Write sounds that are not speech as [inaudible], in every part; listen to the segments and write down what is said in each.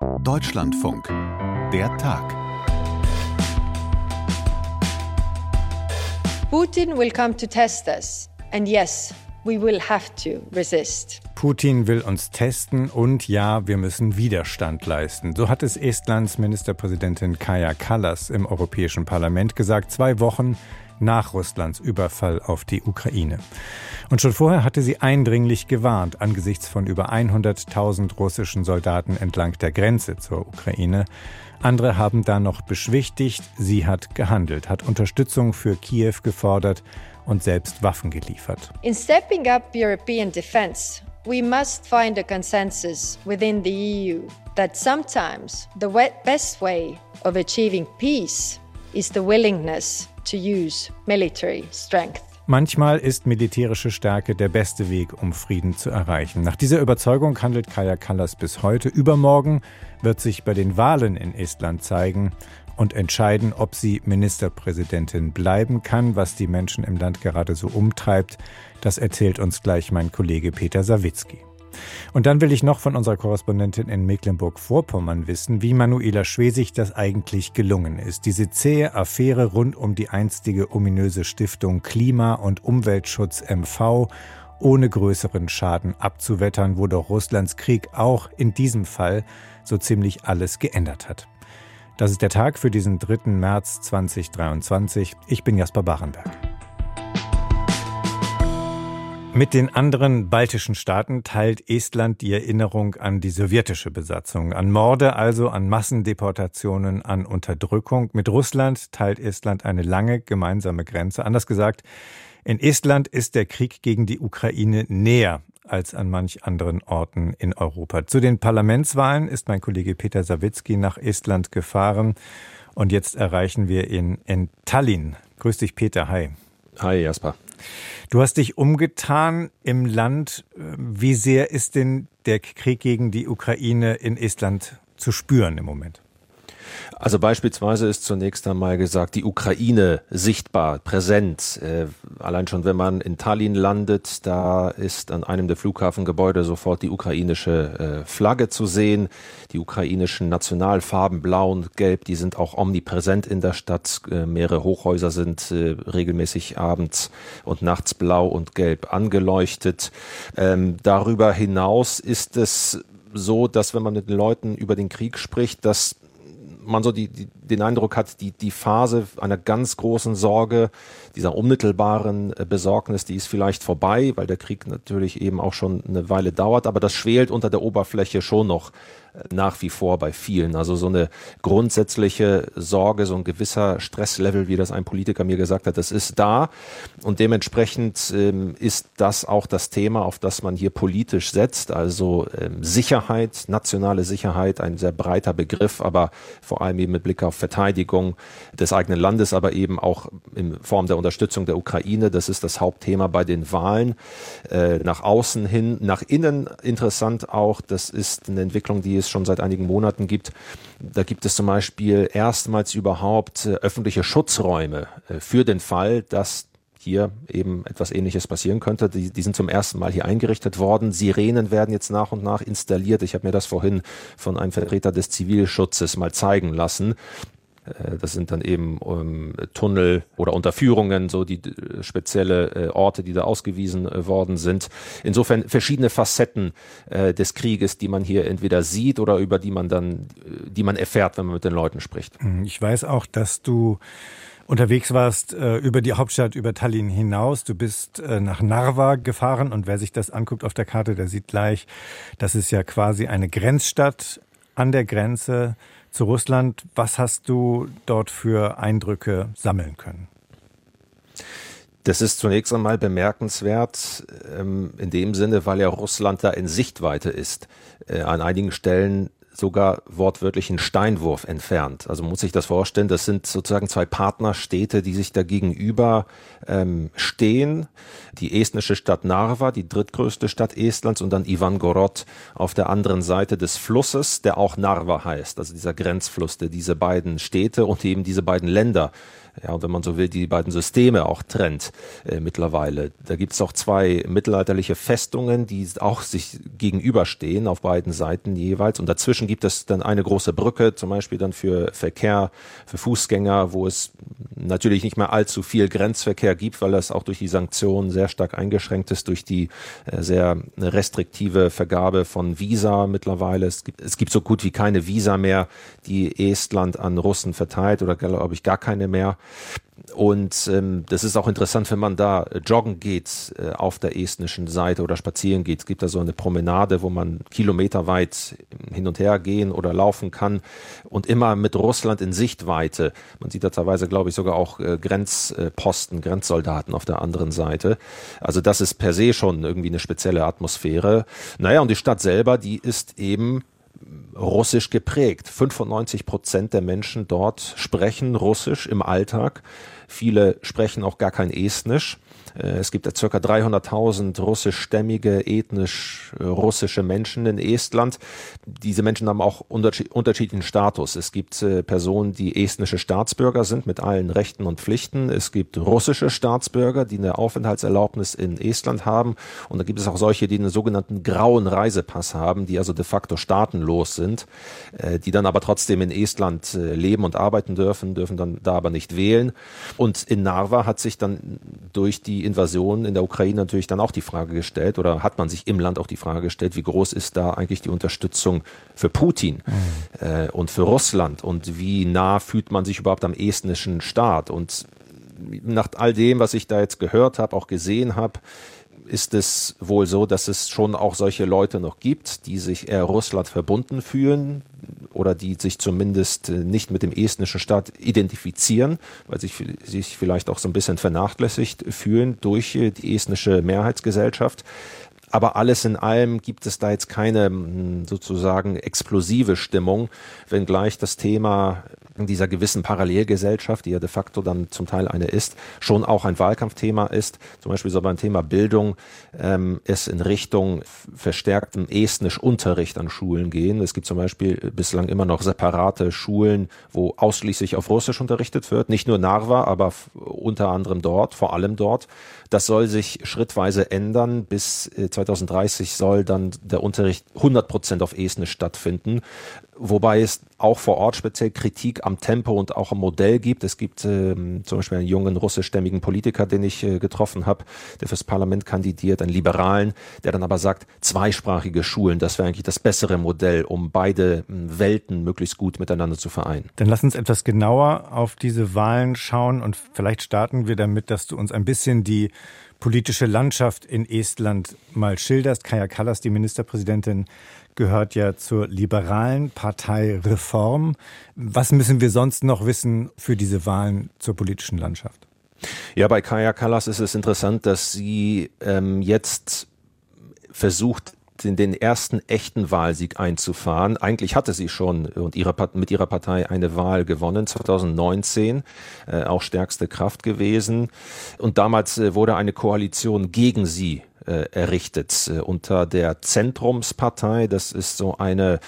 Deutschlandfunk. Der Tag. Putin will come to test us. And yes, we will have to resist. Putin will uns testen und ja, wir müssen Widerstand leisten. So hat es Estlands Ministerpräsidentin Kaja Kallas im Europäischen Parlament gesagt, zwei Wochen nach Russlands Überfall auf die Ukraine. Und schon vorher hatte sie eindringlich gewarnt angesichts von über 100.000 russischen Soldaten entlang der Grenze zur Ukraine. Andere haben da noch beschwichtigt, sie hat gehandelt, hat Unterstützung für Kiew gefordert und selbst Waffen geliefert. In stepping up European defense, we must find a consensus within the EU that sometimes the best way of achieving peace is the willingness to use military strength. Manchmal ist militärische Stärke der beste Weg, um Frieden zu erreichen. Nach dieser Überzeugung handelt Kaya Kallas bis heute. Übermorgen wird sich bei den Wahlen in Estland zeigen und entscheiden, ob sie Ministerpräsidentin bleiben kann. Was die Menschen im Land gerade so umtreibt, das erzählt uns gleich mein Kollege Peter Sawicki. Und dann will ich noch von unserer Korrespondentin in Mecklenburg-Vorpommern wissen, wie Manuela Schwesig das eigentlich gelungen ist. Diese zähe Affäre rund um die einstige ominöse Stiftung Klima- und Umweltschutz MV ohne größeren Schaden abzuwettern, wo doch Russlands Krieg auch in diesem Fall so ziemlich alles geändert hat. Das ist der Tag für diesen 3. März 2023. Ich bin Jasper Barenberg. Mit den anderen baltischen Staaten teilt Estland die Erinnerung an die sowjetische Besatzung, an Morde, also an Massendeportationen, an Unterdrückung. Mit Russland teilt Estland eine lange gemeinsame Grenze. Anders gesagt, in Estland ist der Krieg gegen die Ukraine näher als an manch anderen Orten in Europa. Zu den Parlamentswahlen ist mein Kollege Peter Sawicki nach Estland gefahren und jetzt erreichen wir ihn in Tallinn. Grüß dich, Peter. Hi. Hi, Jasper. Du hast dich umgetan im Land. Wie sehr ist denn der Krieg gegen die Ukraine in Estland zu spüren im Moment? Also beispielsweise ist zunächst einmal gesagt, die Ukraine sichtbar, präsent. Äh, allein schon, wenn man in Tallinn landet, da ist an einem der Flughafengebäude sofort die ukrainische äh, Flagge zu sehen. Die ukrainischen Nationalfarben blau und gelb, die sind auch omnipräsent in der Stadt. Äh, mehrere Hochhäuser sind äh, regelmäßig abends und nachts blau und gelb angeleuchtet. Ähm, darüber hinaus ist es so, dass wenn man mit den Leuten über den Krieg spricht, dass man so die, die, den Eindruck hat, die, die Phase einer ganz großen Sorge, dieser unmittelbaren äh, Besorgnis, die ist vielleicht vorbei, weil der Krieg natürlich eben auch schon eine Weile dauert, aber das schwelt unter der Oberfläche schon noch nach wie vor bei vielen. Also so eine grundsätzliche Sorge, so ein gewisser Stresslevel, wie das ein Politiker mir gesagt hat, das ist da. Und dementsprechend ähm, ist das auch das Thema, auf das man hier politisch setzt. Also ähm, Sicherheit, nationale Sicherheit, ein sehr breiter Begriff, aber vor allem eben mit Blick auf Verteidigung des eigenen Landes, aber eben auch in Form der Unterstützung der Ukraine. Das ist das Hauptthema bei den Wahlen. Äh, nach außen hin, nach innen interessant auch. Das ist eine Entwicklung, die es es schon seit einigen Monaten gibt. Da gibt es zum Beispiel erstmals überhaupt äh, öffentliche Schutzräume äh, für den Fall, dass hier eben etwas Ähnliches passieren könnte. Die, die sind zum ersten Mal hier eingerichtet worden. Sirenen werden jetzt nach und nach installiert. Ich habe mir das vorhin von einem Vertreter des Zivilschutzes mal zeigen lassen. Äh, das sind dann eben ähm, Tunnel oder Unterführungen, so die äh, spezielle äh, Orte, die da ausgewiesen äh, worden sind. Insofern verschiedene Facetten äh, des Krieges, die man hier entweder sieht oder über die man dann, äh, die man erfährt, wenn man mit den Leuten spricht. Mhm, ich weiß auch, dass du unterwegs warst äh, über die Hauptstadt, über Tallinn hinaus. Du bist äh, nach Narva gefahren und wer sich das anguckt auf der Karte, der sieht gleich, das ist ja quasi eine Grenzstadt an der Grenze zu Russland. Was hast du dort für Eindrücke sammeln können? Das ist zunächst einmal bemerkenswert ähm, in dem Sinne, weil ja Russland da in Sichtweite ist. Äh, an einigen Stellen sogar wortwörtlich einen Steinwurf entfernt. Also muss ich das vorstellen, das sind sozusagen zwei Partnerstädte, die sich da gegenüber ähm, stehen. Die estnische Stadt Narva, die drittgrößte Stadt Estlands und dann Ivangorod auf der anderen Seite des Flusses, der auch Narva heißt, also dieser Grenzfluss, der diese beiden Städte und eben diese beiden Länder ja, wenn man so will, die beiden Systeme auch trennt äh, mittlerweile. Da gibt es auch zwei mittelalterliche Festungen, die auch sich gegenüberstehen auf beiden Seiten jeweils. Und dazwischen gibt es dann eine große Brücke, zum Beispiel dann für Verkehr, für Fußgänger, wo es natürlich nicht mehr allzu viel Grenzverkehr gibt, weil das auch durch die Sanktionen sehr stark eingeschränkt ist, durch die äh, sehr restriktive Vergabe von Visa mittlerweile. Es gibt, es gibt so gut wie keine Visa mehr, die Estland an Russen verteilt oder glaube ich gar keine mehr. Und ähm, das ist auch interessant, wenn man da joggen geht äh, auf der estnischen Seite oder spazieren geht. Es gibt da so eine Promenade, wo man kilometerweit hin und her gehen oder laufen kann und immer mit Russland in Sichtweite. Man sieht da teilweise, glaube ich, sogar auch äh, Grenzposten, Grenzsoldaten auf der anderen Seite. Also das ist per se schon irgendwie eine spezielle Atmosphäre. Naja, und die Stadt selber, die ist eben russisch geprägt. 95 Prozent der Menschen dort sprechen Russisch im Alltag. Viele sprechen auch gar kein Estnisch. Äh, es gibt ca. 300.000 russischstämmige, ethnisch äh, russische Menschen in Estland. Diese Menschen haben auch unterschiedlichen Status. Es gibt äh, Personen, die estnische Staatsbürger sind mit allen Rechten und Pflichten. Es gibt russische Staatsbürger, die eine Aufenthaltserlaubnis in Estland haben. Und da gibt es auch solche, die einen sogenannten grauen Reisepass haben, die also de facto staatenlos sind, die dann aber trotzdem in Estland leben und arbeiten dürfen, dürfen dann da aber nicht wählen. Und in Narva hat sich dann durch die Invasion in der Ukraine natürlich dann auch die Frage gestellt oder hat man sich im Land auch die Frage gestellt, wie groß ist da eigentlich die Unterstützung für Putin mhm. äh, und für Russland und wie nah fühlt man sich überhaupt am estnischen Staat und nach all dem, was ich da jetzt gehört habe, auch gesehen habe, ist es wohl so, dass es schon auch solche Leute noch gibt, die sich eher Russland verbunden fühlen oder die sich zumindest äh, nicht mit dem estnischen Staat identifizieren, weil sie sich vielleicht auch so ein bisschen vernachlässigt fühlen durch äh, die estnische Mehrheitsgesellschaft. Aber alles in allem gibt es da jetzt keine hm, sozusagen explosive Stimmung, wenngleich das Thema dieser gewissen Parallelgesellschaft, die ja de facto dann zum Teil eine ist, schon auch ein Wahlkampfthema ist. Zum Beispiel so beim Thema Bildung ähm, es in Richtung verstärktem Estnisch-Unterricht an Schulen gehen. Es gibt zum Beispiel bislang immer noch separate Schulen, wo ausschließlich auf Russisch unterrichtet wird. Nicht nur Narva, aber unter anderem dort, vor allem dort. Das soll sich schrittweise ändern. Bis 2030 äh, soll dann der Unterricht 100 Prozent auf Estnisch stattfinden. Wobei es auch vor Ort speziell Kritik am Tempo und auch am Modell gibt. Es gibt ähm, zum Beispiel einen jungen russischstämmigen Politiker, den ich äh, getroffen habe, der fürs Parlament kandidiert, einen Liberalen, der dann aber sagt, zweisprachige Schulen, das wäre eigentlich das bessere Modell, um beide äh, Welten möglichst gut miteinander zu vereinen. Dann lass uns etwas genauer auf diese Wahlen schauen und vielleicht starten wir damit, dass du uns ein bisschen die politische Landschaft in Estland mal schilderst. Kaja Kallas, die Ministerpräsidentin, gehört ja zur liberalen Partei Reform. Was müssen wir sonst noch wissen für diese Wahlen zur politischen Landschaft? Ja, bei Kaya Kallas ist es interessant, dass sie ähm, jetzt versucht, den, den ersten echten Wahlsieg einzufahren. Eigentlich hatte sie schon und ihre, mit ihrer Partei eine Wahl gewonnen, 2019, äh, auch stärkste Kraft gewesen. Und damals äh, wurde eine Koalition gegen sie errichtet äh, unter der Zentrumspartei. Das ist so eine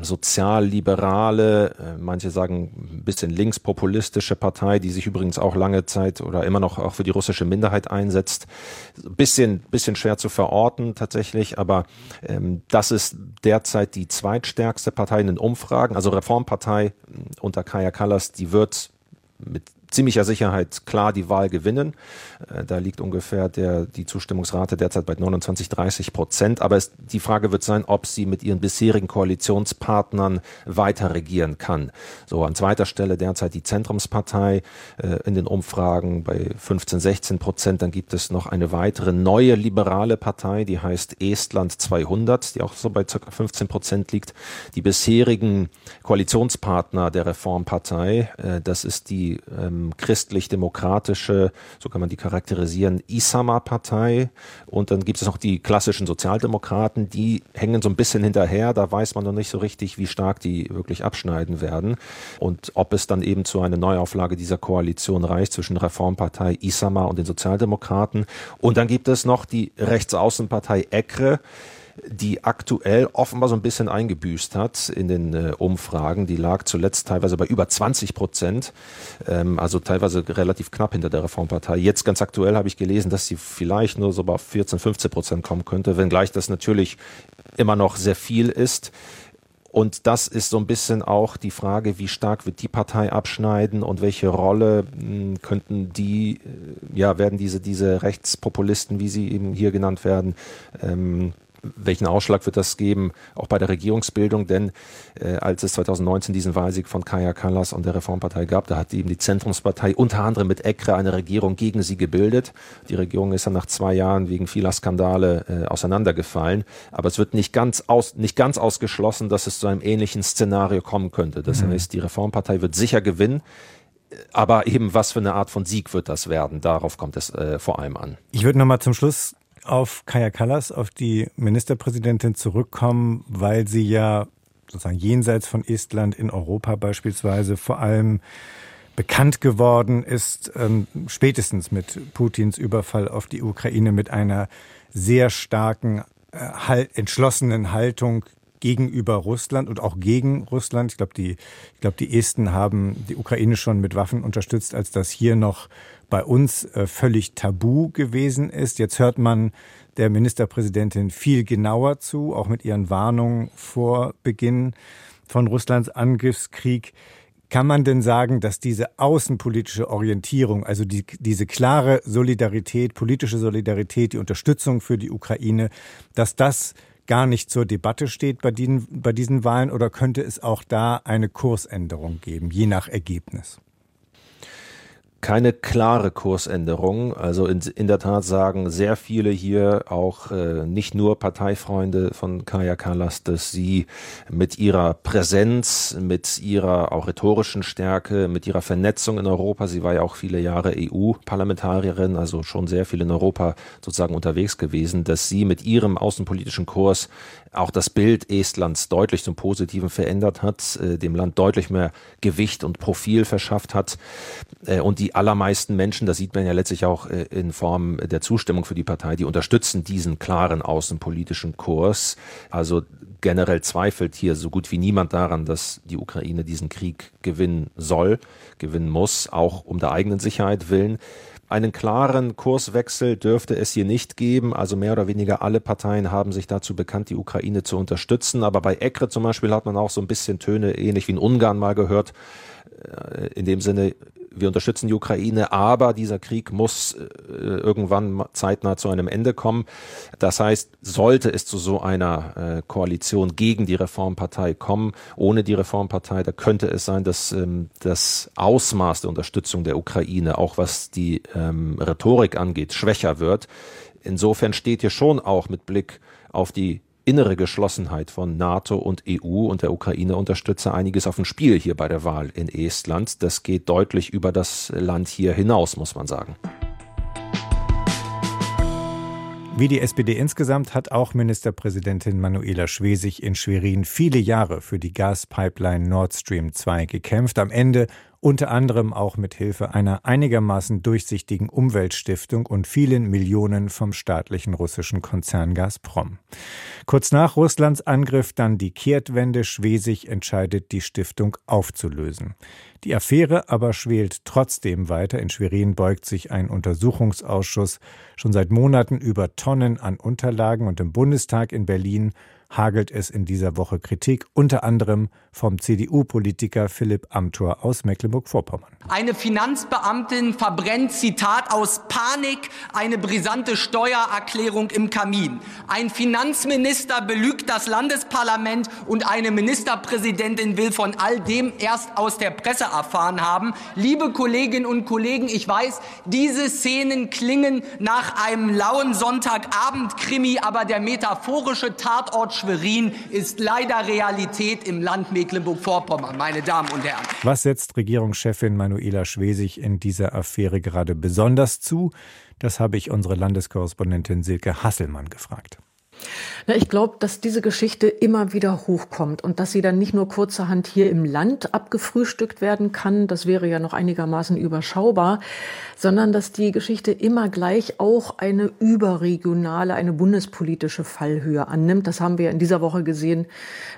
sozialliberale, äh, manche sagen ein bisschen linkspopulistische Partei, die sich übrigens auch lange Zeit oder immer noch auch für die russische Minderheit einsetzt. Bisschen, bisschen schwer zu verorten tatsächlich, aber ähm, das ist derzeit die zweitstärkste Partei in den Umfragen. Also Reformpartei unter Kaya Kallas, die wird mit ziemlicher Sicherheit klar die Wahl gewinnen. Äh, da liegt ungefähr der, die Zustimmungsrate derzeit bei 29, 30 Prozent. Aber es, die Frage wird sein, ob sie mit ihren bisherigen Koalitionspartnern weiter regieren kann. So an zweiter Stelle derzeit die Zentrumspartei äh, in den Umfragen bei 15, 16 Prozent. Dann gibt es noch eine weitere neue liberale Partei, die heißt Estland 200, die auch so bei ca. 15 Prozent liegt. Die bisherigen Koalitionspartner der Reformpartei, äh, das ist die ähm, ähm, christlich-demokratische, so kann man die charakterisieren, Isama-Partei. Und dann gibt es noch die klassischen Sozialdemokraten, die hängen so ein bisschen hinterher. Da weiß man noch nicht so richtig, wie stark die wirklich abschneiden werden. Und ob es dann eben zu einer Neuauflage dieser Koalition reicht zwischen Reformpartei Isama und den Sozialdemokraten. Und dann gibt es noch die Rechtsaußenpartei ECRE die aktuell offenbar so ein bisschen eingebüßt hat in den äh, Umfragen. Die lag zuletzt teilweise bei über 20 Prozent, ähm, also teilweise relativ knapp hinter der Reformpartei. Jetzt ganz aktuell habe ich gelesen, dass sie vielleicht nur so bei 14, 15 Prozent kommen könnte, wenngleich das natürlich immer noch sehr viel ist. Und das ist so ein bisschen auch die Frage, wie stark wird die Partei abschneiden und welche Rolle hm, könnten die, äh, ja, werden diese, diese Rechtspopulisten, wie sie eben hier genannt werden, ähm, welchen Ausschlag wird das geben, auch bei der Regierungsbildung? Denn äh, als es 2019 diesen Wahlsieg von Kaya Kallas und der Reformpartei gab, da hat eben die Zentrumspartei unter anderem mit ECRE eine Regierung gegen sie gebildet. Die Regierung ist dann nach zwei Jahren wegen vieler Skandale äh, auseinandergefallen. Aber es wird nicht ganz, aus, nicht ganz ausgeschlossen, dass es zu einem ähnlichen Szenario kommen könnte. Das mhm. heißt, die Reformpartei wird sicher gewinnen. Aber eben, was für eine Art von Sieg wird das werden? Darauf kommt es äh, vor allem an. Ich würde nochmal zum Schluss auf Kaya Kallas, auf die Ministerpräsidentin zurückkommen, weil sie ja sozusagen jenseits von Estland in Europa beispielsweise vor allem bekannt geworden ist, ähm, spätestens mit Putins Überfall auf die Ukraine mit einer sehr starken, äh, entschlossenen Haltung gegenüber Russland und auch gegen Russland. Ich glaube, die, ich glaube, die Esten haben die Ukraine schon mit Waffen unterstützt, als das hier noch bei uns äh, völlig tabu gewesen ist. Jetzt hört man der Ministerpräsidentin viel genauer zu, auch mit ihren Warnungen vor Beginn von Russlands Angriffskrieg. Kann man denn sagen, dass diese außenpolitische Orientierung, also die, diese klare Solidarität, politische Solidarität, die Unterstützung für die Ukraine, dass das gar nicht zur Debatte steht bei diesen, bei diesen Wahlen oder könnte es auch da eine Kursänderung geben, je nach Ergebnis? Keine klare Kursänderung. Also in, in, der Tat sagen sehr viele hier, auch äh, nicht nur Parteifreunde von Kaya Kallas, dass sie mit ihrer Präsenz, mit ihrer auch rhetorischen Stärke, mit ihrer Vernetzung in Europa, sie war ja auch viele Jahre EU-Parlamentarierin, also schon sehr viel in Europa sozusagen unterwegs gewesen, dass sie mit ihrem außenpolitischen Kurs auch das Bild Estlands deutlich zum Positiven verändert hat, äh, dem Land deutlich mehr Gewicht und Profil verschafft hat äh, und die allermeisten Menschen, das sieht man ja letztlich auch äh, in Form der Zustimmung für die Partei, die unterstützen diesen klaren außenpolitischen Kurs. Also generell zweifelt hier so gut wie niemand daran, dass die Ukraine diesen Krieg gewinnen soll, gewinnen muss, auch um der eigenen Sicherheit willen. Einen klaren Kurswechsel dürfte es hier nicht geben. Also mehr oder weniger alle Parteien haben sich dazu bekannt, die Ukraine zu unterstützen. Aber bei ECRE zum Beispiel hat man auch so ein bisschen Töne, ähnlich wie in Ungarn mal gehört. Äh, in dem Sinne, wir unterstützen die Ukraine, aber dieser Krieg muss äh, irgendwann zeitnah zu einem Ende kommen. Das heißt, sollte es zu so einer äh, Koalition gegen die Reformpartei kommen, ohne die Reformpartei, da könnte es sein, dass ähm, das Ausmaß der Unterstützung der Ukraine, auch was die ähm, Rhetorik angeht, schwächer wird. Insofern steht hier schon auch mit Blick auf die innere Geschlossenheit von NATO und EU und der Ukraine-Unterstützer einiges auf dem Spiel hier bei der Wahl in Estland. Das geht deutlich über das Land hier hinaus, muss man sagen. Wie die SPD insgesamt hat auch Ministerpräsidentin Manuela Schwesig in Schwerin viele Jahre für die Gaspipeline Nord Stream 2 gekämpft. Am Ende unter anderem auch mit Hilfe einer einigermaßen durchsichtigen Umweltstiftung und vielen Millionen vom staatlichen russischen Konzern Gazprom. Kurz nach Russlands Angriff dann die Kehrtwende. Schwesig entscheidet, die Stiftung aufzulösen. Die Affäre aber schwelt trotzdem weiter. In Schwerin beugt sich ein Untersuchungsausschuss schon seit Monaten über Tonnen an Unterlagen und im Bundestag in Berlin hagelt es in dieser Woche Kritik, unter anderem vom CDU-Politiker Philipp Amthor aus Mecklenburg-Vorpommern. Eine Finanzbeamtin verbrennt, Zitat, aus Panik eine brisante Steuererklärung im Kamin. Ein Finanzminister belügt das Landesparlament und eine Ministerpräsidentin will von all dem erst aus der Presse erfahren haben. Liebe Kolleginnen und Kollegen, ich weiß, diese Szenen klingen nach einem lauen Sonntagabend-Krimi, aber der metaphorische Tatort Schwerin ist leider Realität im Land Mecklenburg-Vorpommern, meine Damen und Herren. Was setzt Regierungschefin Manuela Schwesig in dieser Affäre gerade besonders zu? Das habe ich unsere Landeskorrespondentin Silke Hasselmann gefragt. Na, ich glaube, dass diese Geschichte immer wieder hochkommt und dass sie dann nicht nur kurzerhand hier im Land abgefrühstückt werden kann, das wäre ja noch einigermaßen überschaubar, sondern dass die Geschichte immer gleich auch eine überregionale, eine bundespolitische Fallhöhe annimmt. Das haben wir in dieser Woche gesehen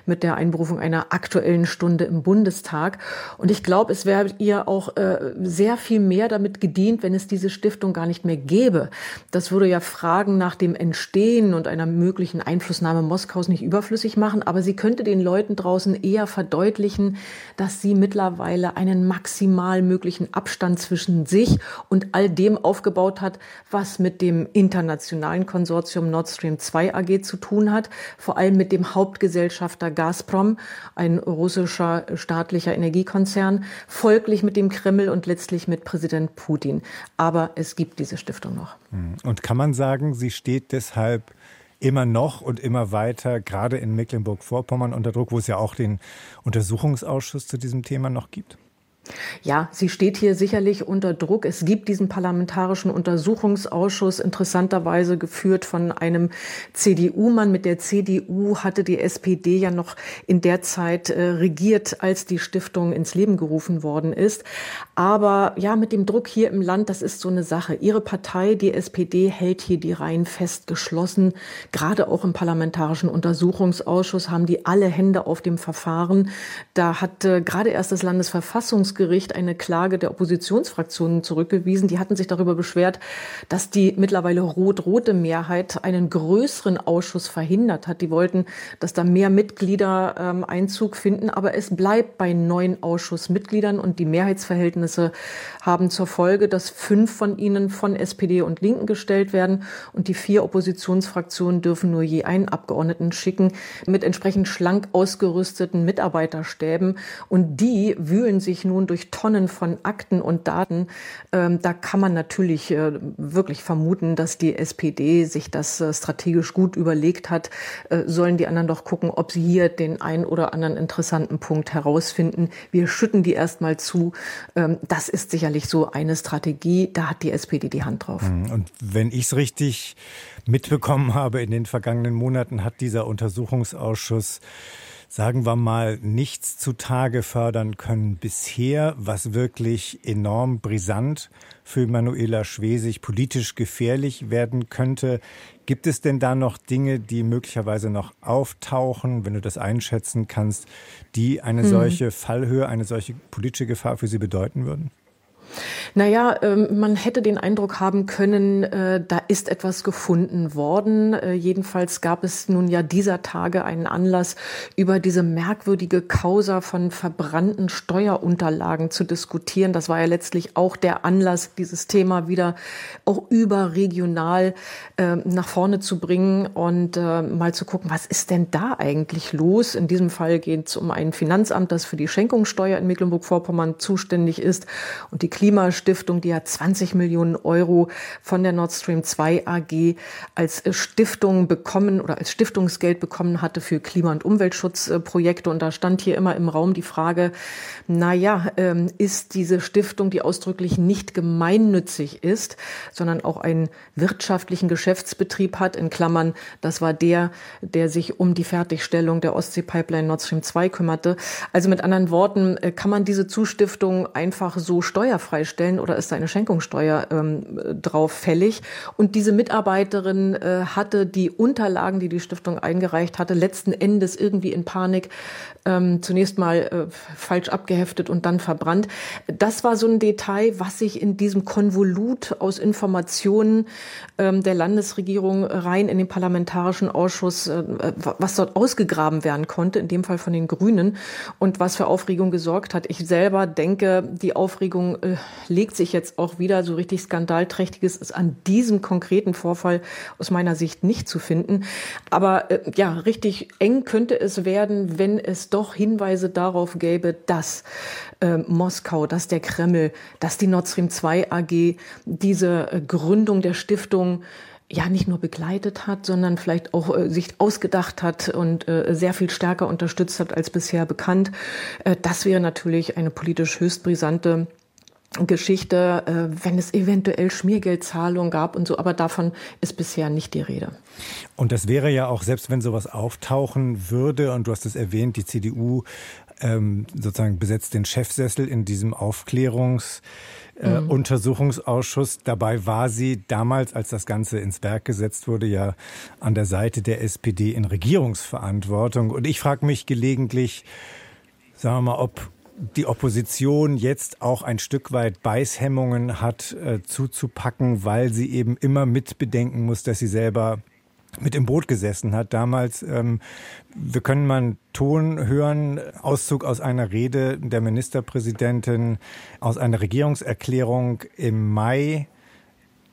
mit der Einberufung einer aktuellen Stunde im Bundestag. Und ich glaube, es wäre ihr auch äh, sehr viel mehr damit gedient, wenn es diese Stiftung gar nicht mehr gäbe. Das würde ja Fragen nach dem Entstehen und einer möglichen Einflussnahme Moskaus nicht überflüssig machen, aber sie könnte den Leuten draußen eher verdeutlichen, dass sie mittlerweile einen maximal möglichen Abstand zwischen sich und all dem aufgebaut hat, was mit dem internationalen Konsortium Nord Stream 2 AG zu tun hat, vor allem mit dem Hauptgesellschafter Gazprom, ein russischer staatlicher Energiekonzern, folglich mit dem Kreml und letztlich mit Präsident Putin. Aber es gibt diese Stiftung noch. Und kann man sagen, sie steht deshalb immer noch und immer weiter, gerade in Mecklenburg-Vorpommern unter Druck, wo es ja auch den Untersuchungsausschuss zu diesem Thema noch gibt? Ja, sie steht hier sicherlich unter Druck. Es gibt diesen parlamentarischen Untersuchungsausschuss, interessanterweise geführt von einem CDU-Mann. Mit der CDU hatte die SPD ja noch in der Zeit äh, regiert, als die Stiftung ins Leben gerufen worden ist. Aber ja, mit dem Druck hier im Land, das ist so eine Sache. Ihre Partei, die SPD, hält hier die Reihen fest geschlossen. Gerade auch im parlamentarischen Untersuchungsausschuss haben die alle Hände auf dem Verfahren. Da hat äh, gerade erst das Landesverfassungs Bundesgericht eine Klage der Oppositionsfraktionen zurückgewiesen. Die hatten sich darüber beschwert, dass die mittlerweile rot-rote Mehrheit einen größeren Ausschuss verhindert hat. Die wollten, dass da mehr Mitglieder ähm, Einzug finden, aber es bleibt bei neun Ausschussmitgliedern und die Mehrheitsverhältnisse haben zur Folge, dass fünf von ihnen von SPD und Linken gestellt werden und die vier Oppositionsfraktionen dürfen nur je einen Abgeordneten schicken mit entsprechend schlank ausgerüsteten Mitarbeiterstäben und die wühlen sich nun durch Tonnen von Akten und Daten, ähm, da kann man natürlich äh, wirklich vermuten, dass die SPD sich das äh, strategisch gut überlegt hat. Äh, sollen die anderen doch gucken, ob sie hier den einen oder anderen interessanten Punkt herausfinden. Wir schütten die erstmal zu. Ähm, das ist sicherlich so eine Strategie. Da hat die SPD die Hand drauf. Mhm. Und wenn ich es richtig mitbekommen habe in den vergangenen Monaten, hat dieser Untersuchungsausschuss sagen wir mal, nichts zutage fördern können bisher, was wirklich enorm brisant für Manuela Schwesig politisch gefährlich werden könnte. Gibt es denn da noch Dinge, die möglicherweise noch auftauchen, wenn du das einschätzen kannst, die eine hm. solche Fallhöhe, eine solche politische Gefahr für Sie bedeuten würden? Naja, ähm, man hätte den Eindruck haben können, äh, da ist etwas gefunden worden. Äh, jedenfalls gab es nun ja dieser Tage einen Anlass, über diese merkwürdige Causa von verbrannten Steuerunterlagen zu diskutieren. Das war ja letztlich auch der Anlass, dieses Thema wieder auch überregional äh, nach vorne zu bringen und mal zu gucken, was ist denn da eigentlich los? In diesem Fall geht es um ein Finanzamt, das für die Schenkungssteuer in Mecklenburg-Vorpommern zuständig ist und die Klimastiftung, die hat 20 Millionen Euro von der Nord Stream 2 AG als Stiftung bekommen oder als Stiftungsgeld bekommen hatte für Klima- und Umweltschutzprojekte. Und da stand hier immer im Raum die Frage, na ja, ähm, ist diese Stiftung, die ausdrücklich nicht gemeinnützig ist, sondern auch einen wirtschaftlichen Geschäftsbetrieb hat, in Klammern, das war der, der sich um die Fertigstellung der Ostsee-Pipeline Nord Stream 2 kümmerte. Also mit anderen Worten, äh, kann man diese Zustiftung einfach so steuerfrei freistellen oder ist da eine Schenkungssteuer ähm, drauf fällig? Und diese Mitarbeiterin äh, hatte die Unterlagen, die die Stiftung eingereicht hatte, letzten Endes irgendwie in Panik ähm, zunächst mal äh, falsch abgeheftet und dann verbrannt. Das war so ein Detail, was sich in diesem Konvolut aus Informationen ähm, der Landesregierung rein in den parlamentarischen Ausschuss, äh, was dort ausgegraben werden konnte, in dem Fall von den Grünen und was für Aufregung gesorgt hat. Ich selber denke, die Aufregung äh, legt sich jetzt auch wieder so richtig skandalträchtiges ist an diesem konkreten Vorfall aus meiner Sicht nicht zu finden. Aber äh, ja, richtig eng könnte es werden, wenn es doch Hinweise darauf gäbe, dass äh, Moskau, dass der Kreml, dass die Nord Stream 2 AG diese äh, Gründung der Stiftung ja nicht nur begleitet hat, sondern vielleicht auch äh, sich ausgedacht hat und äh, sehr viel stärker unterstützt hat als bisher bekannt. Äh, das wäre natürlich eine politisch höchst brisante Geschichte, äh, wenn es eventuell Schmiergeldzahlungen gab und so, aber davon ist bisher nicht die Rede. Und das wäre ja auch, selbst wenn sowas auftauchen würde, und du hast es erwähnt, die CDU ähm, sozusagen besetzt den Chefsessel in diesem Aufklärungs- äh, mhm. Untersuchungsausschuss. Dabei war sie damals, als das Ganze ins Werk gesetzt wurde, ja an der Seite der SPD in Regierungsverantwortung. Und ich frage mich gelegentlich, sagen wir mal, ob die Opposition jetzt auch ein Stück weit Beißhemmungen hat äh, zuzupacken, weil sie eben immer mitbedenken muss, dass sie selber mit im Boot gesessen hat damals. Ähm, wir können mal einen Ton hören, Auszug aus einer Rede der Ministerpräsidentin aus einer Regierungserklärung im Mai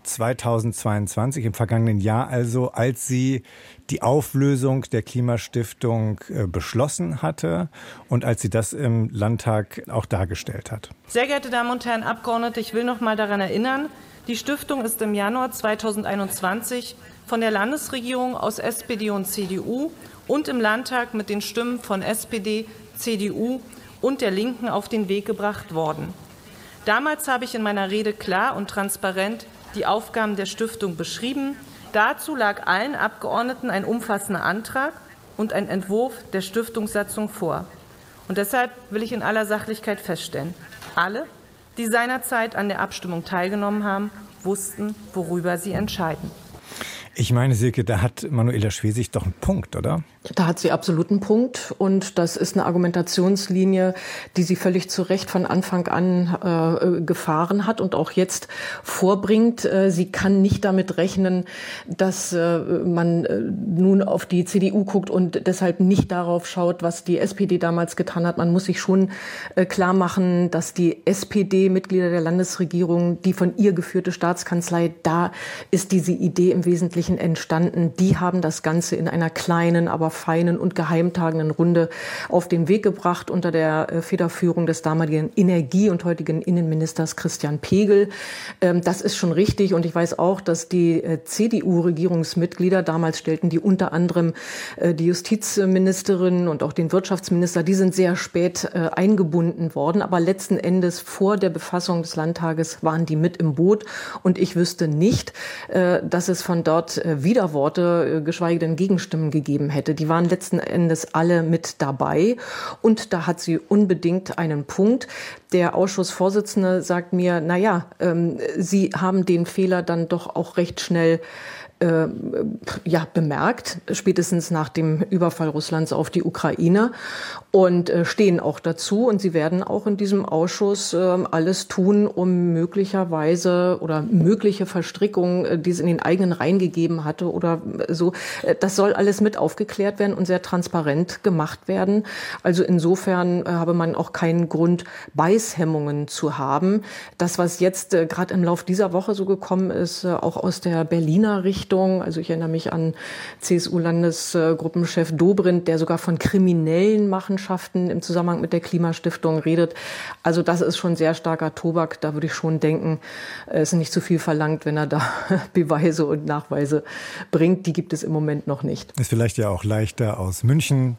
2022, im vergangenen Jahr also, als sie die Auflösung der Klimastiftung äh, beschlossen hatte und als sie das im Landtag auch dargestellt hat. Sehr geehrte Damen und Herren Abgeordnete, ich will noch mal daran erinnern, die Stiftung ist im Januar 2021 von der Landesregierung aus SPD und CDU und im Landtag mit den Stimmen von SPD, CDU und der Linken auf den Weg gebracht worden. Damals habe ich in meiner Rede klar und transparent die Aufgaben der Stiftung beschrieben. Dazu lag allen Abgeordneten ein umfassender Antrag und ein Entwurf der Stiftungssatzung vor. Und deshalb will ich in aller Sachlichkeit feststellen, alle, die seinerzeit an der Abstimmung teilgenommen haben, wussten, worüber sie entscheiden. Ich meine, Silke, da hat Manuela Schwesig doch einen Punkt, oder? Da hat sie absoluten Punkt und das ist eine Argumentationslinie, die sie völlig zu Recht von Anfang an äh, gefahren hat und auch jetzt vorbringt. Äh, sie kann nicht damit rechnen, dass äh, man äh, nun auf die CDU guckt und deshalb nicht darauf schaut, was die SPD damals getan hat. Man muss sich schon äh, klar machen, dass die SPD, Mitglieder der Landesregierung, die von ihr geführte Staatskanzlei, da ist diese Idee im Wesentlichen entstanden. Die haben das Ganze in einer kleinen, aber feinen und geheimtagenden Runde auf den Weg gebracht unter der äh, Federführung des damaligen Energie- und heutigen Innenministers Christian Pegel. Ähm, das ist schon richtig. Und ich weiß auch, dass die äh, CDU-Regierungsmitglieder damals stellten die unter anderem äh, die Justizministerin und auch den Wirtschaftsminister, die sind sehr spät eingebunden worden, aber letzten Endes vor der Befassung des Landtages waren die mit im Boot. Und ich wüsste nicht, dass es von dort Widerworte, geschweige denn Gegenstimmen gegeben hätte die waren letzten Endes alle mit dabei. Und da hat sie unbedingt einen Punkt. Der Ausschussvorsitzende sagt mir, na ja, ähm, Sie haben den Fehler dann doch auch recht schnell äh, ja, bemerkt, spätestens nach dem Überfall Russlands auf die Ukraine und äh, stehen auch dazu. Und sie werden auch in diesem Ausschuss äh, alles tun, um möglicherweise oder mögliche Verstrickungen, äh, die es in den eigenen Reihen gegeben hatte oder so, äh, das soll alles mit aufgeklärt werden und sehr transparent gemacht werden. Also insofern äh, habe man auch keinen Grund, Beißhemmungen zu haben. Das, was jetzt äh, gerade im Lauf dieser Woche so gekommen ist, äh, auch aus der Berliner Richtung, Richtung. Also ich erinnere mich an CSU-Landesgruppenchef Dobrindt, der sogar von kriminellen Machenschaften im Zusammenhang mit der Klimastiftung redet. Also das ist schon sehr starker Tobak. Da würde ich schon denken, es ist nicht zu viel verlangt, wenn er da [laughs] Beweise und Nachweise bringt. Die gibt es im Moment noch nicht. Ist vielleicht ja auch leichter aus München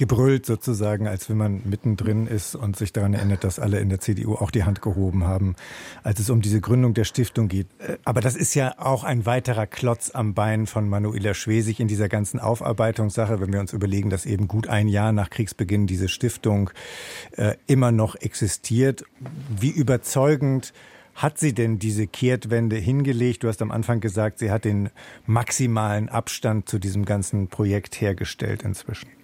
gebrüllt sozusagen, als wenn man mittendrin ist und sich daran erinnert, dass alle in der CDU auch die Hand gehoben haben, als es um diese Gründung der Stiftung geht. Äh, aber das ist ja auch ein weiterer Klotz am Bein von Manuela Schwesig in dieser ganzen Aufarbeitungssache, wenn wir uns überlegen, dass eben gut ein Jahr nach Kriegsbeginn diese Stiftung äh, immer noch existiert. Wie überzeugend hat sie denn diese Kehrtwende hingelegt? Du hast am Anfang gesagt, sie hat den maximalen Abstand zu diesem ganzen Projekt hergestellt inzwischen.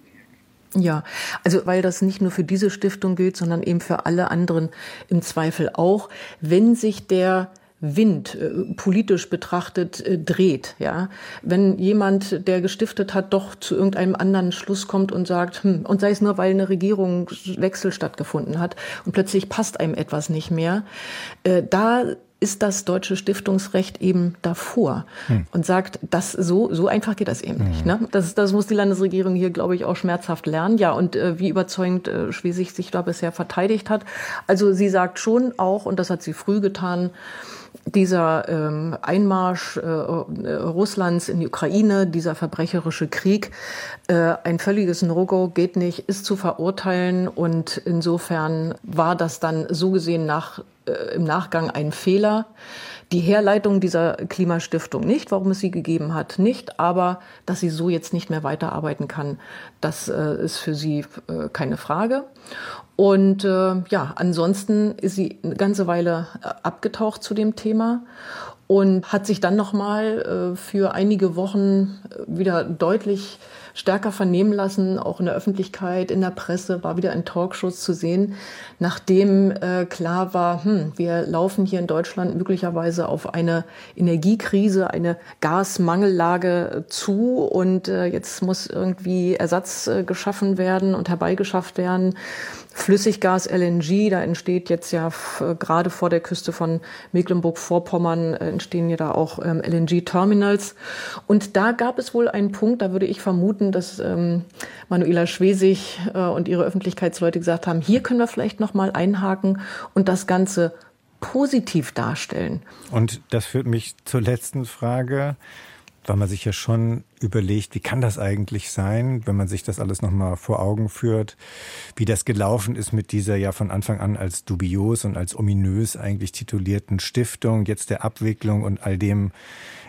Ja, also weil das nicht nur für diese Stiftung gilt, sondern eben für alle anderen im Zweifel auch. Wenn sich der Wind äh, politisch betrachtet äh, dreht, ja, wenn jemand, der gestiftet hat, doch zu irgendeinem anderen Schluss kommt und sagt, hm, und sei es nur, weil eine Regierungswechsel stattgefunden hat und plötzlich passt einem etwas nicht mehr, äh, da ist das deutsche Stiftungsrecht eben davor hm. und sagt, das so so einfach geht das eben hm. nicht. Ne? Das, das muss die Landesregierung hier, glaube ich, auch schmerzhaft lernen. Ja, und äh, wie überzeugend äh, Schwesig sich da bisher verteidigt hat. Also sie sagt schon auch, und das hat sie früh getan, dieser ähm, Einmarsch äh, Russlands in die Ukraine, dieser verbrecherische Krieg, äh, ein völliges No-Go geht nicht, ist zu verurteilen und insofern war das dann so gesehen nach äh, im Nachgang ein Fehler. Die Herleitung dieser Klimastiftung nicht, warum es sie gegeben hat, nicht, aber dass sie so jetzt nicht mehr weiterarbeiten kann, das äh, ist für sie äh, keine Frage. Und äh, ja, ansonsten ist sie eine ganze Weile äh, abgetaucht zu dem Thema und hat sich dann noch mal äh, für einige Wochen wieder deutlich stärker vernehmen lassen, auch in der Öffentlichkeit, in der Presse, war wieder in Talkshows zu sehen, nachdem äh, klar war, hm, wir laufen hier in Deutschland möglicherweise auf eine Energiekrise, eine Gasmangellage zu und äh, jetzt muss irgendwie Ersatz äh, geschaffen werden und herbeigeschafft werden. Flüssiggas LNG, da entsteht jetzt ja gerade vor der Küste von Mecklenburg-Vorpommern äh, entstehen ja da auch ähm, LNG-Terminals. Und da gab es wohl einen Punkt, da würde ich vermuten, dass ähm, Manuela Schwesig äh, und ihre Öffentlichkeitsleute gesagt haben, hier können wir vielleicht noch mal einhaken und das Ganze positiv darstellen. Und das führt mich zur letzten Frage weil man sich ja schon überlegt, wie kann das eigentlich sein, wenn man sich das alles nochmal vor Augen führt, wie das gelaufen ist mit dieser ja von Anfang an als dubios und als ominös eigentlich titulierten Stiftung, jetzt der Abwicklung und all dem,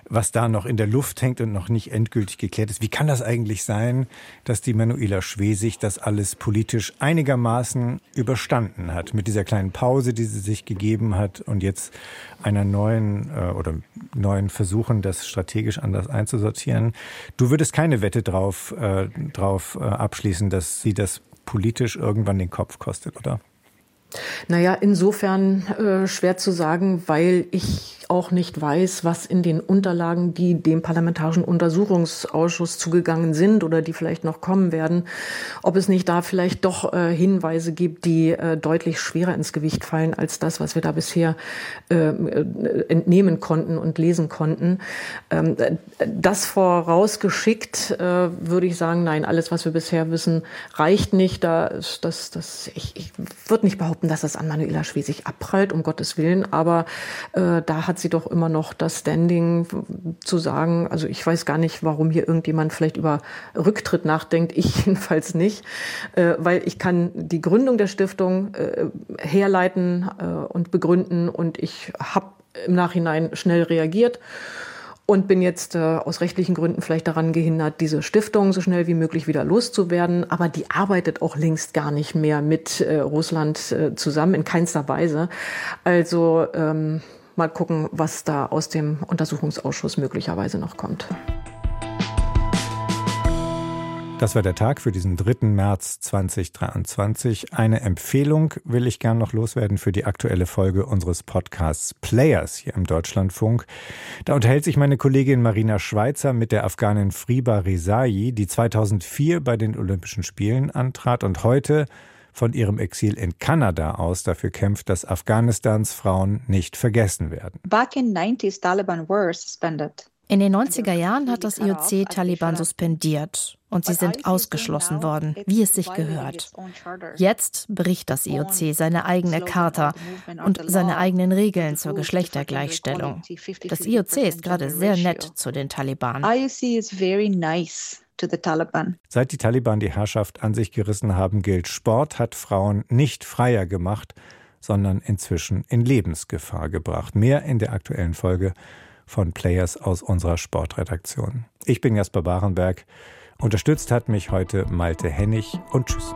was da noch in der Luft hängt und noch nicht endgültig geklärt ist. Wie kann das eigentlich sein, dass die Manuela Schwesig das alles politisch einigermaßen überstanden hat? Mit dieser kleinen Pause, die sie sich gegeben hat und jetzt einer neuen äh, oder neuen Versuchen, das strategisch anders einzusortieren. Du würdest keine Wette drauf, äh, drauf äh, abschließen, dass sie das politisch irgendwann den Kopf kostet, oder? Naja, insofern äh, schwer zu sagen, weil ich auch nicht weiß, was in den Unterlagen, die dem Parlamentarischen Untersuchungsausschuss zugegangen sind oder die vielleicht noch kommen werden, ob es nicht da vielleicht doch äh, Hinweise gibt, die äh, deutlich schwerer ins Gewicht fallen als das, was wir da bisher äh, entnehmen konnten und lesen konnten. Ähm, das vorausgeschickt äh, würde ich sagen, nein, alles, was wir bisher wissen, reicht nicht. Da das, das, ich, ich würde nicht behaupten, dass das an Manuela Schwesig abprallt, um Gottes Willen, aber äh, da hat sie doch immer noch das Standing zu sagen, also ich weiß gar nicht, warum hier irgendjemand vielleicht über Rücktritt nachdenkt, ich [laughs] jedenfalls nicht, äh, weil ich kann die Gründung der Stiftung äh, herleiten äh, und begründen. Und ich habe im Nachhinein schnell reagiert und bin jetzt äh, aus rechtlichen Gründen vielleicht daran gehindert, diese Stiftung so schnell wie möglich wieder loszuwerden. Aber die arbeitet auch längst gar nicht mehr mit äh, Russland äh, zusammen, in keinster Weise. Also ähm, mal gucken, was da aus dem Untersuchungsausschuss möglicherweise noch kommt. Das war der Tag für diesen 3. März 2023. Eine Empfehlung will ich gern noch loswerden für die aktuelle Folge unseres Podcasts Players hier im Deutschlandfunk. Da unterhält sich meine Kollegin Marina Schweizer mit der Afghanin Friba Rezai, die 2004 bei den Olympischen Spielen antrat und heute von ihrem Exil in Kanada aus dafür kämpft, dass Afghanistans Frauen nicht vergessen werden. Back in 90s, Taliban were suspended. In den 90er Jahren hat das IOC Taliban suspendiert und sie sind ausgeschlossen worden, wie es sich gehört. Jetzt bricht das IOC seine eigene Charta und seine eigenen Regeln zur Geschlechtergleichstellung. Das IOC ist gerade sehr nett zu den Taliban. IOC is very nice Seit die Taliban die Herrschaft an sich gerissen haben, gilt, Sport hat Frauen nicht freier gemacht, sondern inzwischen in Lebensgefahr gebracht. Mehr in der aktuellen Folge von Players aus unserer Sportredaktion. Ich bin Jasper Barenberg. Unterstützt hat mich heute Malte Hennig und Tschüss.